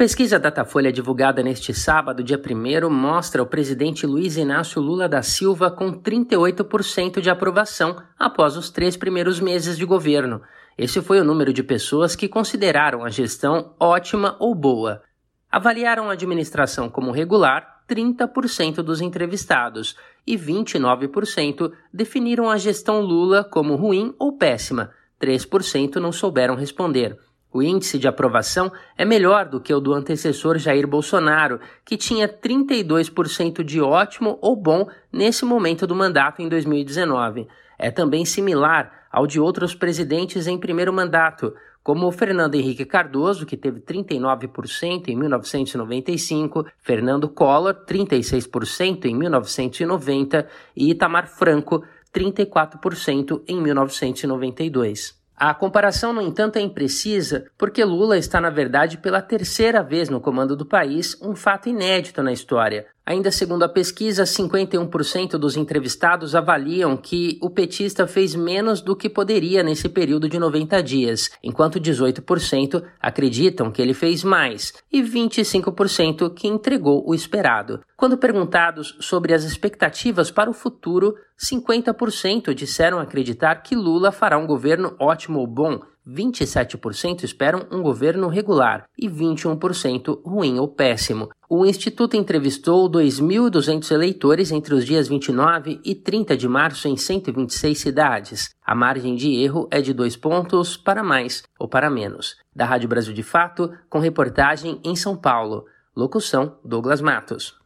pesquisa Datafolha divulgada neste sábado, dia 1 mostra o presidente Luiz Inácio Lula da Silva com 38% de aprovação após os três primeiros meses de governo. Esse foi o número de pessoas que consideraram a gestão ótima ou boa. Avaliaram a administração como regular 30% dos entrevistados e 29% definiram a gestão Lula como ruim ou péssima. 3% não souberam responder. O índice de aprovação é melhor do que o do antecessor Jair Bolsonaro, que tinha 32% de ótimo ou bom nesse momento do mandato em 2019. É também similar ao de outros presidentes em primeiro mandato, como Fernando Henrique Cardoso, que teve 39% em 1995, Fernando Collor, 36% em 1990 e Itamar Franco, 34% em 1992. A comparação, no entanto, é imprecisa porque Lula está, na verdade, pela terceira vez no comando do país, um fato inédito na história. Ainda segundo a pesquisa, 51% dos entrevistados avaliam que o petista fez menos do que poderia nesse período de 90 dias, enquanto 18% acreditam que ele fez mais e 25% que entregou o esperado. Quando perguntados sobre as expectativas para o futuro, 50% disseram acreditar que Lula fará um governo ótimo ou bom, 27% esperam um governo regular e 21% ruim ou péssimo. O Instituto entrevistou 2.200 eleitores entre os dias 29 e 30 de março em 126 cidades. A margem de erro é de dois pontos para mais ou para menos. Da Rádio Brasil de Fato, com reportagem em São Paulo. Locução: Douglas Matos.